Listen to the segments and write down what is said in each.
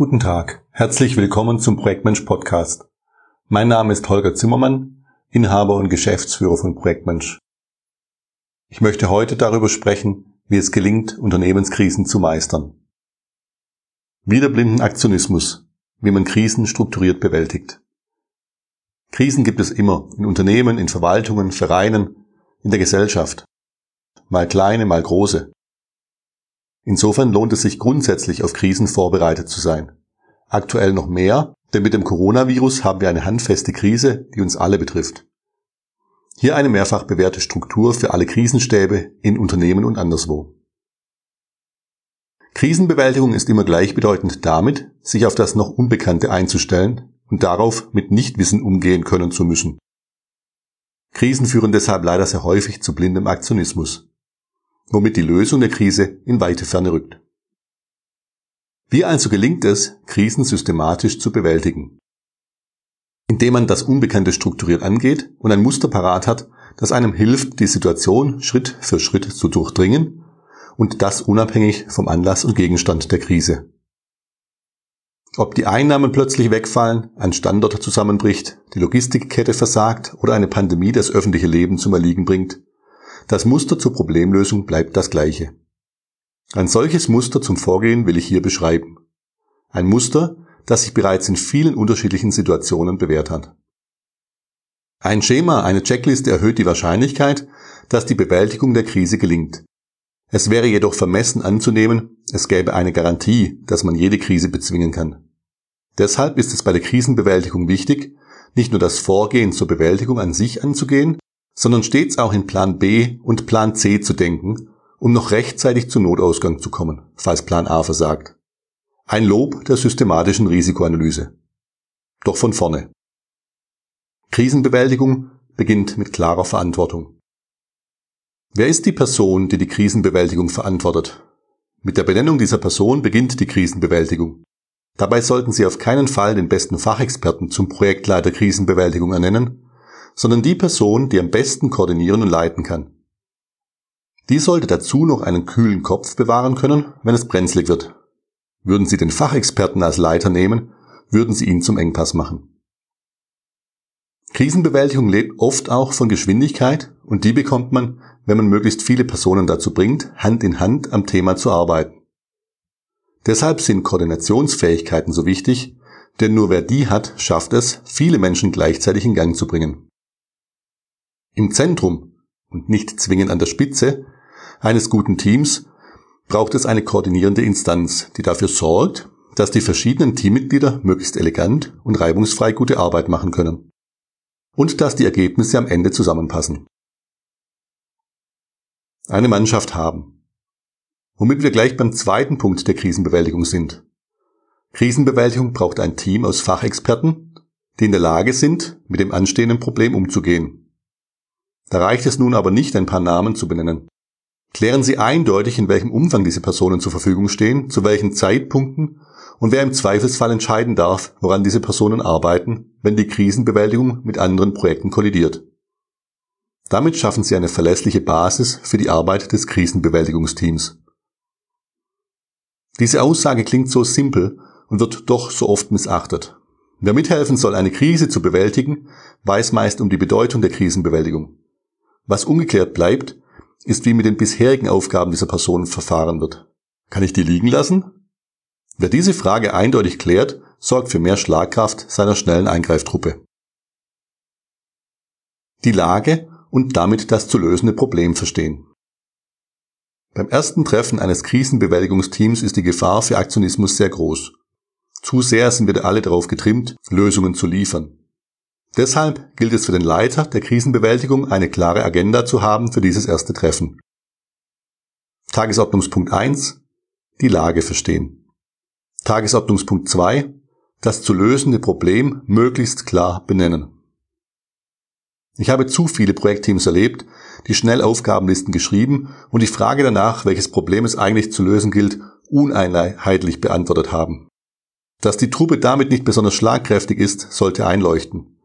Guten Tag, herzlich willkommen zum Projektmensch Podcast. Mein Name ist Holger Zimmermann, Inhaber und Geschäftsführer von Projektmensch. Ich möchte heute darüber sprechen, wie es gelingt, Unternehmenskrisen zu meistern. Wiederblinden Aktionismus, wie man Krisen strukturiert bewältigt. Krisen gibt es immer, in Unternehmen, in Verwaltungen, Vereinen, in der Gesellschaft. Mal kleine, mal große. Insofern lohnt es sich grundsätzlich auf Krisen vorbereitet zu sein. Aktuell noch mehr, denn mit dem Coronavirus haben wir eine handfeste Krise, die uns alle betrifft. Hier eine mehrfach bewährte Struktur für alle Krisenstäbe in Unternehmen und anderswo. Krisenbewältigung ist immer gleichbedeutend damit, sich auf das noch Unbekannte einzustellen und darauf mit Nichtwissen umgehen können zu müssen. Krisen führen deshalb leider sehr häufig zu blindem Aktionismus womit die Lösung der Krise in weite Ferne rückt. Wie also gelingt es, Krisen systematisch zu bewältigen? Indem man das Unbekannte strukturiert angeht und ein Muster parat hat, das einem hilft, die Situation Schritt für Schritt zu durchdringen und das unabhängig vom Anlass und Gegenstand der Krise. Ob die Einnahmen plötzlich wegfallen, ein Standort zusammenbricht, die Logistikkette versagt oder eine Pandemie das öffentliche Leben zum Erliegen bringt, das Muster zur Problemlösung bleibt das gleiche. Ein solches Muster zum Vorgehen will ich hier beschreiben. Ein Muster, das sich bereits in vielen unterschiedlichen Situationen bewährt hat. Ein Schema, eine Checkliste erhöht die Wahrscheinlichkeit, dass die Bewältigung der Krise gelingt. Es wäre jedoch vermessen anzunehmen, es gäbe eine Garantie, dass man jede Krise bezwingen kann. Deshalb ist es bei der Krisenbewältigung wichtig, nicht nur das Vorgehen zur Bewältigung an sich anzugehen, sondern stets auch in Plan B und Plan C zu denken, um noch rechtzeitig zum Notausgang zu kommen, falls Plan A versagt. Ein Lob der systematischen Risikoanalyse. Doch von vorne. Krisenbewältigung beginnt mit klarer Verantwortung. Wer ist die Person, die die Krisenbewältigung verantwortet? Mit der Benennung dieser Person beginnt die Krisenbewältigung. Dabei sollten Sie auf keinen Fall den besten Fachexperten zum Projektleiter Krisenbewältigung ernennen, sondern die Person, die am besten koordinieren und leiten kann. Die sollte dazu noch einen kühlen Kopf bewahren können, wenn es brenzlig wird. Würden Sie den Fachexperten als Leiter nehmen, würden Sie ihn zum Engpass machen. Krisenbewältigung lebt oft auch von Geschwindigkeit und die bekommt man, wenn man möglichst viele Personen dazu bringt, Hand in Hand am Thema zu arbeiten. Deshalb sind Koordinationsfähigkeiten so wichtig, denn nur wer die hat, schafft es, viele Menschen gleichzeitig in Gang zu bringen. Im Zentrum und nicht zwingend an der Spitze eines guten Teams braucht es eine koordinierende Instanz, die dafür sorgt, dass die verschiedenen Teammitglieder möglichst elegant und reibungsfrei gute Arbeit machen können. Und dass die Ergebnisse am Ende zusammenpassen. Eine Mannschaft haben. Womit wir gleich beim zweiten Punkt der Krisenbewältigung sind. Krisenbewältigung braucht ein Team aus Fachexperten, die in der Lage sind, mit dem anstehenden Problem umzugehen da reicht es nun aber nicht, ein paar Namen zu benennen. Klären Sie eindeutig, in welchem Umfang diese Personen zur Verfügung stehen, zu welchen Zeitpunkten und wer im Zweifelsfall entscheiden darf, woran diese Personen arbeiten, wenn die Krisenbewältigung mit anderen Projekten kollidiert. Damit schaffen Sie eine verlässliche Basis für die Arbeit des Krisenbewältigungsteams. Diese Aussage klingt so simpel und wird doch so oft missachtet. Wer mithelfen soll, eine Krise zu bewältigen, weiß meist um die Bedeutung der Krisenbewältigung. Was ungeklärt bleibt, ist, wie mit den bisherigen Aufgaben dieser Person verfahren wird. Kann ich die liegen lassen? Wer diese Frage eindeutig klärt, sorgt für mehr Schlagkraft seiner schnellen Eingreiftruppe. Die Lage und damit das zu lösende Problem verstehen. Beim ersten Treffen eines Krisenbewältigungsteams ist die Gefahr für Aktionismus sehr groß. Zu sehr sind wir alle darauf getrimmt, Lösungen zu liefern. Deshalb gilt es für den Leiter der Krisenbewältigung, eine klare Agenda zu haben für dieses erste Treffen. Tagesordnungspunkt 1. Die Lage verstehen. Tagesordnungspunkt 2. Das zu lösende Problem möglichst klar benennen. Ich habe zu viele Projektteams erlebt, die schnell Aufgabenlisten geschrieben und die Frage danach, welches Problem es eigentlich zu lösen gilt, uneinheitlich beantwortet haben. Dass die Truppe damit nicht besonders schlagkräftig ist, sollte einleuchten.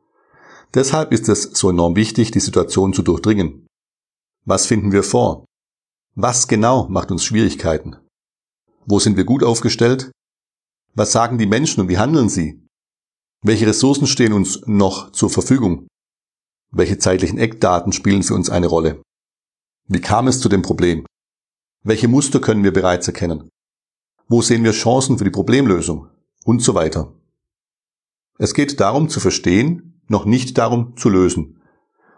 Deshalb ist es so enorm wichtig, die Situation zu durchdringen. Was finden wir vor? Was genau macht uns Schwierigkeiten? Wo sind wir gut aufgestellt? Was sagen die Menschen und wie handeln sie? Welche Ressourcen stehen uns noch zur Verfügung? Welche zeitlichen Eckdaten spielen für uns eine Rolle? Wie kam es zu dem Problem? Welche Muster können wir bereits erkennen? Wo sehen wir Chancen für die Problemlösung? Und so weiter. Es geht darum zu verstehen, noch nicht darum zu lösen.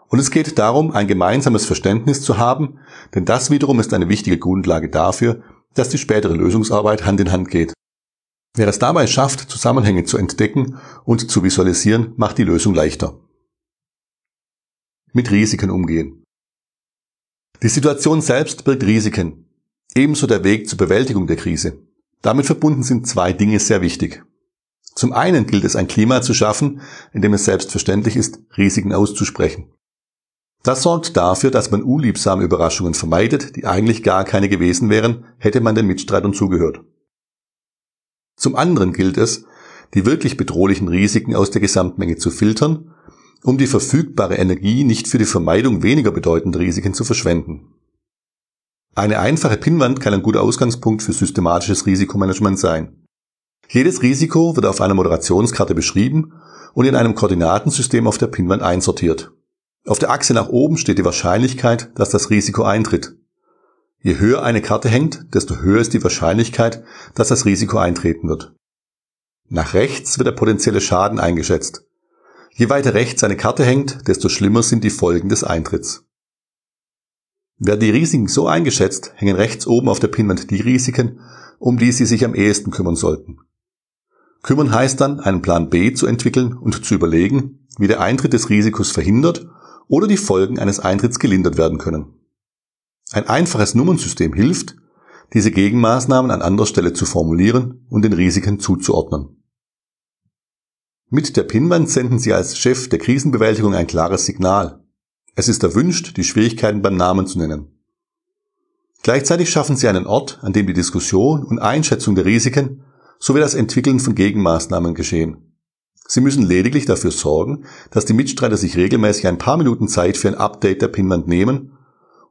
Und es geht darum, ein gemeinsames Verständnis zu haben, denn das wiederum ist eine wichtige Grundlage dafür, dass die spätere Lösungsarbeit Hand in Hand geht. Wer es dabei schafft, Zusammenhänge zu entdecken und zu visualisieren, macht die Lösung leichter. Mit Risiken umgehen. Die Situation selbst birgt Risiken, ebenso der Weg zur Bewältigung der Krise. Damit verbunden sind zwei Dinge sehr wichtig. Zum einen gilt es ein Klima zu schaffen, in dem es selbstverständlich ist, Risiken auszusprechen. Das sorgt dafür, dass man unliebsame Überraschungen vermeidet, die eigentlich gar keine gewesen wären, hätte man den Mitstreitern zugehört. Zum anderen gilt es, die wirklich bedrohlichen Risiken aus der Gesamtmenge zu filtern, um die verfügbare Energie nicht für die Vermeidung weniger bedeutender Risiken zu verschwenden. Eine einfache Pinnwand kann ein guter Ausgangspunkt für systematisches Risikomanagement sein. Jedes Risiko wird auf einer Moderationskarte beschrieben und in einem Koordinatensystem auf der Pinnwand einsortiert. Auf der Achse nach oben steht die Wahrscheinlichkeit, dass das Risiko eintritt. Je höher eine Karte hängt, desto höher ist die Wahrscheinlichkeit, dass das Risiko eintreten wird. Nach rechts wird der potenzielle Schaden eingeschätzt. Je weiter rechts eine Karte hängt, desto schlimmer sind die Folgen des Eintritts. Werden die Risiken so eingeschätzt, hängen rechts oben auf der Pinwand die Risiken, um die Sie sich am ehesten kümmern sollten. Kümmern heißt dann, einen Plan B zu entwickeln und zu überlegen, wie der Eintritt des Risikos verhindert oder die Folgen eines Eintritts gelindert werden können. Ein einfaches Nummernsystem hilft, diese Gegenmaßnahmen an anderer Stelle zu formulieren und den Risiken zuzuordnen. Mit der Pinwand senden Sie als Chef der Krisenbewältigung ein klares Signal. Es ist erwünscht, die Schwierigkeiten beim Namen zu nennen. Gleichzeitig schaffen Sie einen Ort, an dem die Diskussion und Einschätzung der Risiken sowie das Entwickeln von Gegenmaßnahmen geschehen. Sie müssen lediglich dafür sorgen, dass die Mitstreiter sich regelmäßig ein paar Minuten Zeit für ein Update der Pinwand nehmen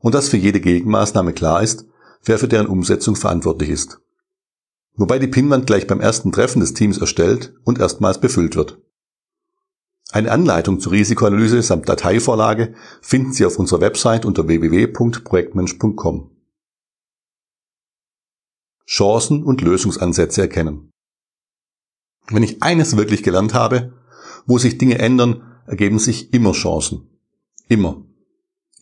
und dass für jede Gegenmaßnahme klar ist, wer für deren Umsetzung verantwortlich ist. Wobei die Pinwand gleich beim ersten Treffen des Teams erstellt und erstmals befüllt wird. Eine Anleitung zur Risikoanalyse samt Dateivorlage finden Sie auf unserer Website unter www.projektmensch.com. Chancen und Lösungsansätze erkennen. Wenn ich eines wirklich gelernt habe, wo sich Dinge ändern, ergeben sich immer Chancen. Immer.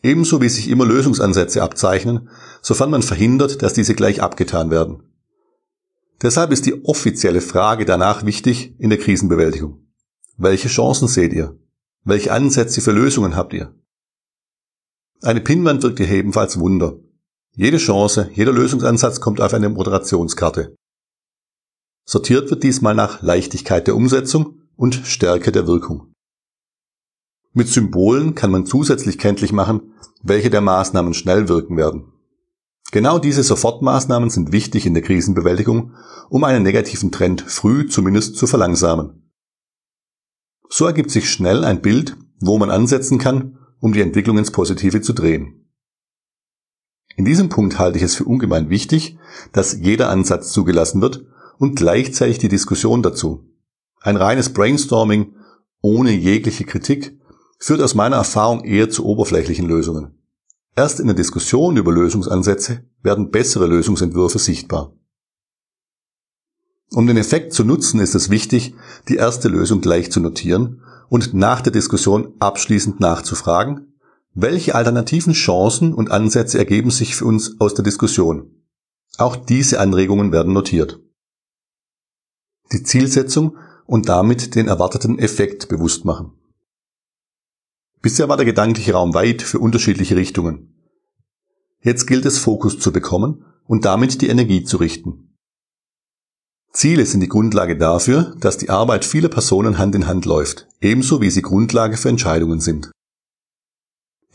Ebenso wie sich immer Lösungsansätze abzeichnen, sofern man verhindert, dass diese gleich abgetan werden. Deshalb ist die offizielle Frage danach wichtig in der Krisenbewältigung. Welche Chancen seht ihr? Welche Ansätze für Lösungen habt ihr? Eine Pinnwand wirkt hier ebenfalls Wunder. Jede Chance, jeder Lösungsansatz kommt auf eine Moderationskarte. Sortiert wird diesmal nach Leichtigkeit der Umsetzung und Stärke der Wirkung. Mit Symbolen kann man zusätzlich kenntlich machen, welche der Maßnahmen schnell wirken werden. Genau diese Sofortmaßnahmen sind wichtig in der Krisenbewältigung, um einen negativen Trend früh zumindest zu verlangsamen. So ergibt sich schnell ein Bild, wo man ansetzen kann, um die Entwicklung ins Positive zu drehen. In diesem Punkt halte ich es für ungemein wichtig, dass jeder Ansatz zugelassen wird und gleichzeitig die Diskussion dazu. Ein reines Brainstorming ohne jegliche Kritik führt aus meiner Erfahrung eher zu oberflächlichen Lösungen. Erst in der Diskussion über Lösungsansätze werden bessere Lösungsentwürfe sichtbar. Um den Effekt zu nutzen, ist es wichtig, die erste Lösung gleich zu notieren und nach der Diskussion abschließend nachzufragen, welche alternativen Chancen und Ansätze ergeben sich für uns aus der Diskussion. Auch diese Anregungen werden notiert die Zielsetzung und damit den erwarteten Effekt bewusst machen. Bisher war der gedankliche Raum weit für unterschiedliche Richtungen. Jetzt gilt es Fokus zu bekommen und damit die Energie zu richten. Ziele sind die Grundlage dafür, dass die Arbeit vieler Personen Hand in Hand läuft, ebenso wie sie Grundlage für Entscheidungen sind.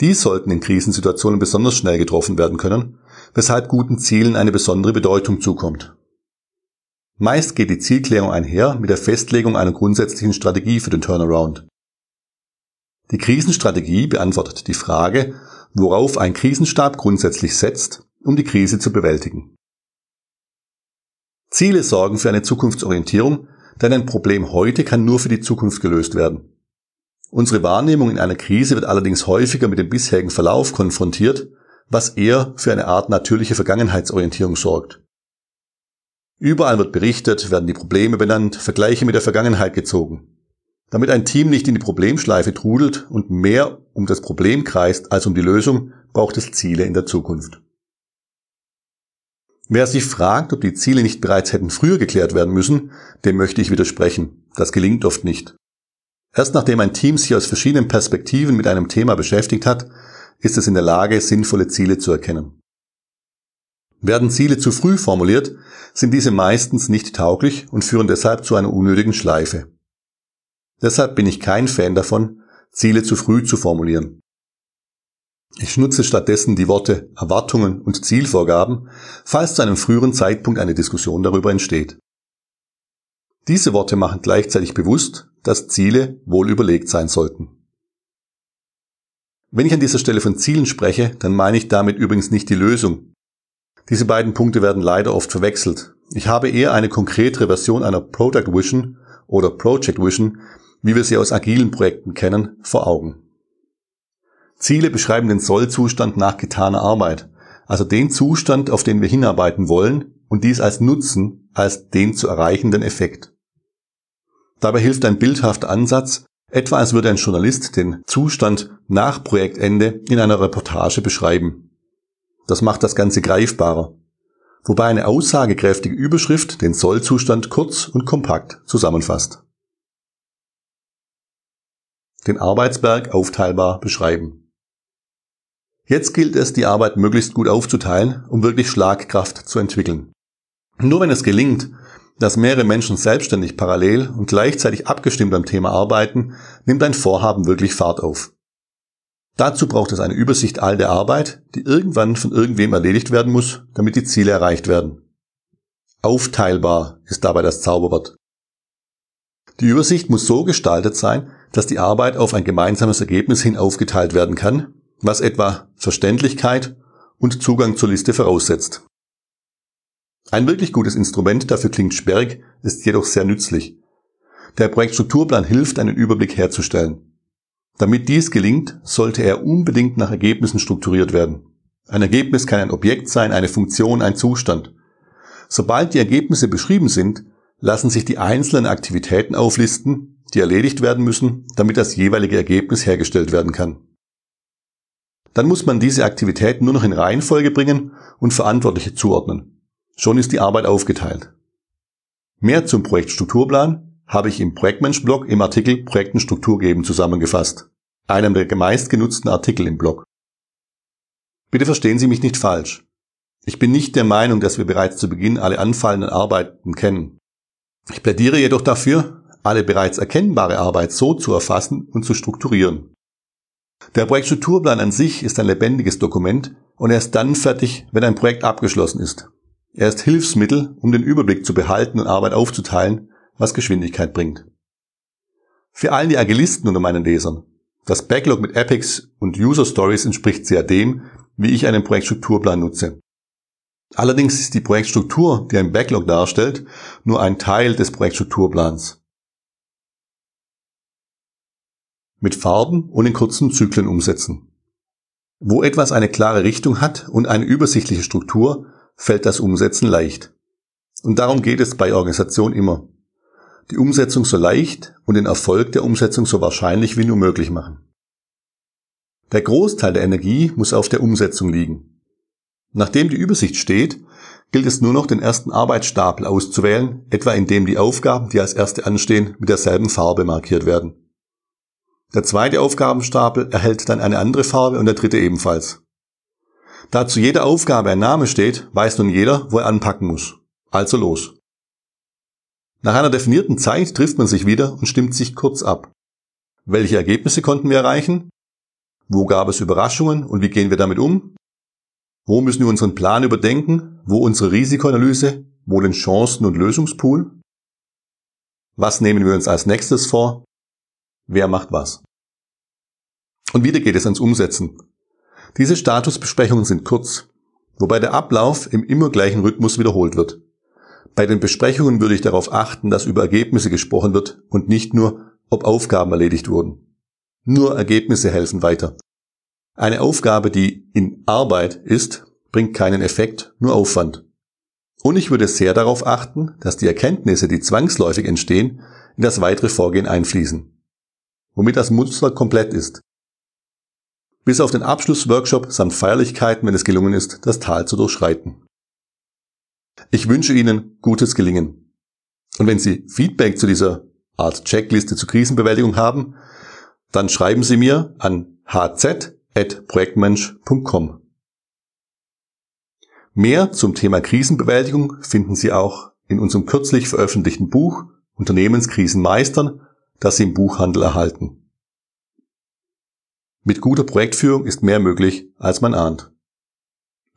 Dies sollten in Krisensituationen besonders schnell getroffen werden können, weshalb guten Zielen eine besondere Bedeutung zukommt. Meist geht die Zielklärung einher mit der Festlegung einer grundsätzlichen Strategie für den Turnaround. Die Krisenstrategie beantwortet die Frage, worauf ein Krisenstab grundsätzlich setzt, um die Krise zu bewältigen. Ziele sorgen für eine Zukunftsorientierung, denn ein Problem heute kann nur für die Zukunft gelöst werden. Unsere Wahrnehmung in einer Krise wird allerdings häufiger mit dem bisherigen Verlauf konfrontiert, was eher für eine Art natürliche Vergangenheitsorientierung sorgt. Überall wird berichtet, werden die Probleme benannt, Vergleiche mit der Vergangenheit gezogen. Damit ein Team nicht in die Problemschleife trudelt und mehr um das Problem kreist als um die Lösung, braucht es Ziele in der Zukunft. Wer sich fragt, ob die Ziele nicht bereits hätten früher geklärt werden müssen, dem möchte ich widersprechen. Das gelingt oft nicht. Erst nachdem ein Team sich aus verschiedenen Perspektiven mit einem Thema beschäftigt hat, ist es in der Lage, sinnvolle Ziele zu erkennen. Werden Ziele zu früh formuliert, sind diese meistens nicht tauglich und führen deshalb zu einer unnötigen Schleife. Deshalb bin ich kein Fan davon, Ziele zu früh zu formulieren. Ich nutze stattdessen die Worte Erwartungen und Zielvorgaben, falls zu einem früheren Zeitpunkt eine Diskussion darüber entsteht. Diese Worte machen gleichzeitig bewusst, dass Ziele wohl überlegt sein sollten. Wenn ich an dieser Stelle von Zielen spreche, dann meine ich damit übrigens nicht die Lösung. Diese beiden Punkte werden leider oft verwechselt. Ich habe eher eine konkretere Version einer Product Vision oder Project Vision, wie wir sie aus agilen Projekten kennen, vor Augen. Ziele beschreiben den Sollzustand nach getaner Arbeit, also den Zustand, auf den wir hinarbeiten wollen und dies als Nutzen, als den zu erreichenden Effekt. Dabei hilft ein bildhafter Ansatz, etwa als würde ein Journalist den Zustand nach Projektende in einer Reportage beschreiben. Das macht das Ganze greifbarer, wobei eine aussagekräftige Überschrift den Sollzustand kurz und kompakt zusammenfasst den Arbeitsberg aufteilbar beschreiben. Jetzt gilt es, die Arbeit möglichst gut aufzuteilen, um wirklich Schlagkraft zu entwickeln. Nur wenn es gelingt, dass mehrere Menschen selbstständig parallel und gleichzeitig abgestimmt am Thema arbeiten, nimmt ein Vorhaben wirklich Fahrt auf. Dazu braucht es eine Übersicht all der Arbeit, die irgendwann von irgendwem erledigt werden muss, damit die Ziele erreicht werden. Aufteilbar ist dabei das Zauberwort. Die Übersicht muss so gestaltet sein, dass die Arbeit auf ein gemeinsames Ergebnis hin aufgeteilt werden kann, was etwa Verständlichkeit und Zugang zur Liste voraussetzt. Ein wirklich gutes Instrument, dafür klingt sperrig, ist jedoch sehr nützlich. Der Projektstrukturplan hilft, einen Überblick herzustellen. Damit dies gelingt, sollte er unbedingt nach Ergebnissen strukturiert werden. Ein Ergebnis kann ein Objekt sein, eine Funktion, ein Zustand. Sobald die Ergebnisse beschrieben sind, lassen sich die einzelnen Aktivitäten auflisten, die erledigt werden müssen, damit das jeweilige Ergebnis hergestellt werden kann. Dann muss man diese Aktivitäten nur noch in Reihenfolge bringen und Verantwortliche zuordnen. Schon ist die Arbeit aufgeteilt. Mehr zum Projektstrukturplan habe ich im Projektmensch-Blog im Artikel Projekten Struktur geben zusammengefasst, einem der meistgenutzten Artikel im Blog. Bitte verstehen Sie mich nicht falsch. Ich bin nicht der Meinung, dass wir bereits zu Beginn alle anfallenden Arbeiten kennen. Ich plädiere jedoch dafür, alle bereits erkennbare Arbeit so zu erfassen und zu strukturieren. Der Projektstrukturplan an sich ist ein lebendiges Dokument und er ist dann fertig, wenn ein Projekt abgeschlossen ist. Er ist Hilfsmittel, um den Überblick zu behalten und Arbeit aufzuteilen, was Geschwindigkeit bringt. Für allen die Agilisten unter meinen Lesern. Das Backlog mit Epics und User Stories entspricht sehr dem, wie ich einen Projektstrukturplan nutze. Allerdings ist die Projektstruktur, die ein Backlog darstellt, nur ein Teil des Projektstrukturplans. mit Farben und in kurzen Zyklen umsetzen. Wo etwas eine klare Richtung hat und eine übersichtliche Struktur, fällt das Umsetzen leicht. Und darum geht es bei Organisation immer. Die Umsetzung so leicht und den Erfolg der Umsetzung so wahrscheinlich wie nur möglich machen. Der Großteil der Energie muss auf der Umsetzung liegen. Nachdem die Übersicht steht, gilt es nur noch den ersten Arbeitsstapel auszuwählen, etwa indem die Aufgaben, die als erste anstehen, mit derselben Farbe markiert werden. Der zweite Aufgabenstapel erhält dann eine andere Farbe und der dritte ebenfalls. Da zu jeder Aufgabe ein Name steht, weiß nun jeder, wo er anpacken muss. Also los. Nach einer definierten Zeit trifft man sich wieder und stimmt sich kurz ab. Welche Ergebnisse konnten wir erreichen? Wo gab es Überraschungen und wie gehen wir damit um? Wo müssen wir unseren Plan überdenken? Wo unsere Risikoanalyse? Wo den Chancen- und Lösungspool? Was nehmen wir uns als nächstes vor? wer macht was. Und wieder geht es ans Umsetzen. Diese Statusbesprechungen sind kurz, wobei der Ablauf im immer gleichen Rhythmus wiederholt wird. Bei den Besprechungen würde ich darauf achten, dass über Ergebnisse gesprochen wird und nicht nur, ob Aufgaben erledigt wurden. Nur Ergebnisse helfen weiter. Eine Aufgabe, die in Arbeit ist, bringt keinen Effekt, nur Aufwand. Und ich würde sehr darauf achten, dass die Erkenntnisse, die zwangsläufig entstehen, in das weitere Vorgehen einfließen. Womit das Muster komplett ist. Bis auf den Abschlussworkshop samt Feierlichkeiten, wenn es gelungen ist, das Tal zu durchschreiten. Ich wünsche Ihnen gutes Gelingen. Und wenn Sie Feedback zu dieser Art Checkliste zur Krisenbewältigung haben, dann schreiben Sie mir an hz.projektmensch.com. Mehr zum Thema Krisenbewältigung finden Sie auch in unserem kürzlich veröffentlichten Buch Unternehmenskrisen meistern, das Sie im Buchhandel erhalten. Mit guter Projektführung ist mehr möglich, als man ahnt.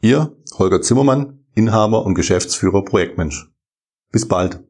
Ihr Holger Zimmermann, Inhaber und Geschäftsführer Projektmensch. Bis bald.